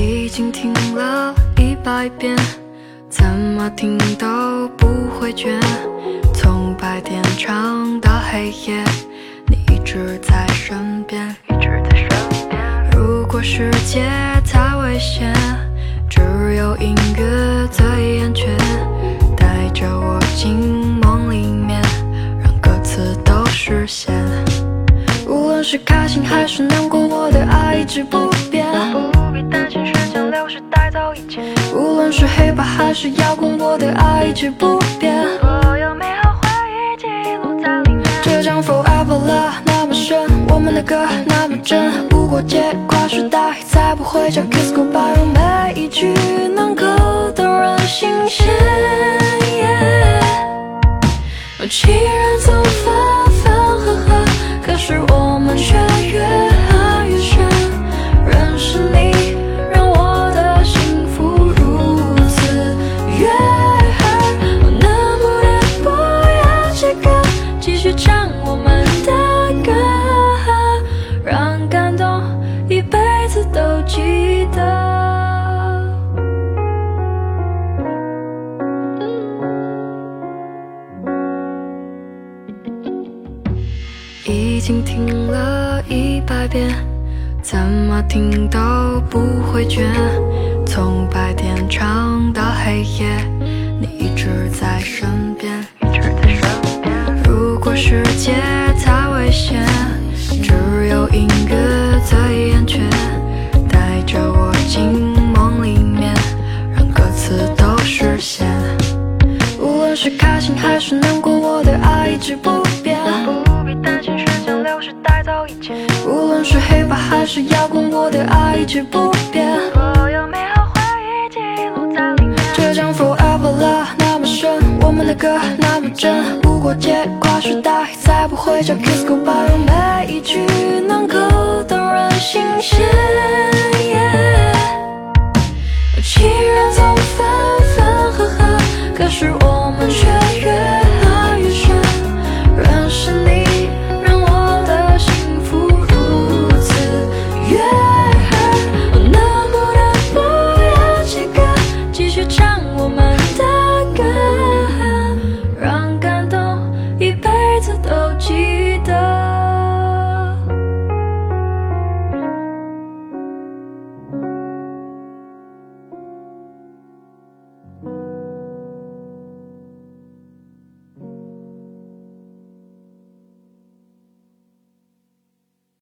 已经听了一百遍，怎么听都不会倦。从白天唱到黑夜，你一直在身边。一直在身边如果世界太危险，只有音乐最安全。带着我进梦里面，让歌词都实现。无论是开心还是难过，我的爱一直。不无论是黑白还是摇滚，我的爱一直不变。所有美好回忆记录在里面。这张 Forever Love 那么深，我们的歌那么真。不过界跨时代，才不会叫 Kiss Goodbye，让每一句能够动人心弦。情人总分分合合，可是我们却越已经听了一百遍，怎么听都不会倦。从白天唱到黑夜，你一直在身边。如果世界太危险，只有音乐最安全。带着我进梦里面，让歌词都实现。无论是开心还是难过，我的爱一直不是遥控，我的爱一直不变。所有美好回忆记录在里面。这张 Forever Love 那么深，我们的歌那么真。不过界跨时代，再不会叫 Kiss Goodbye，让每一句能够动人心弦。既然总分分合合，可是我们却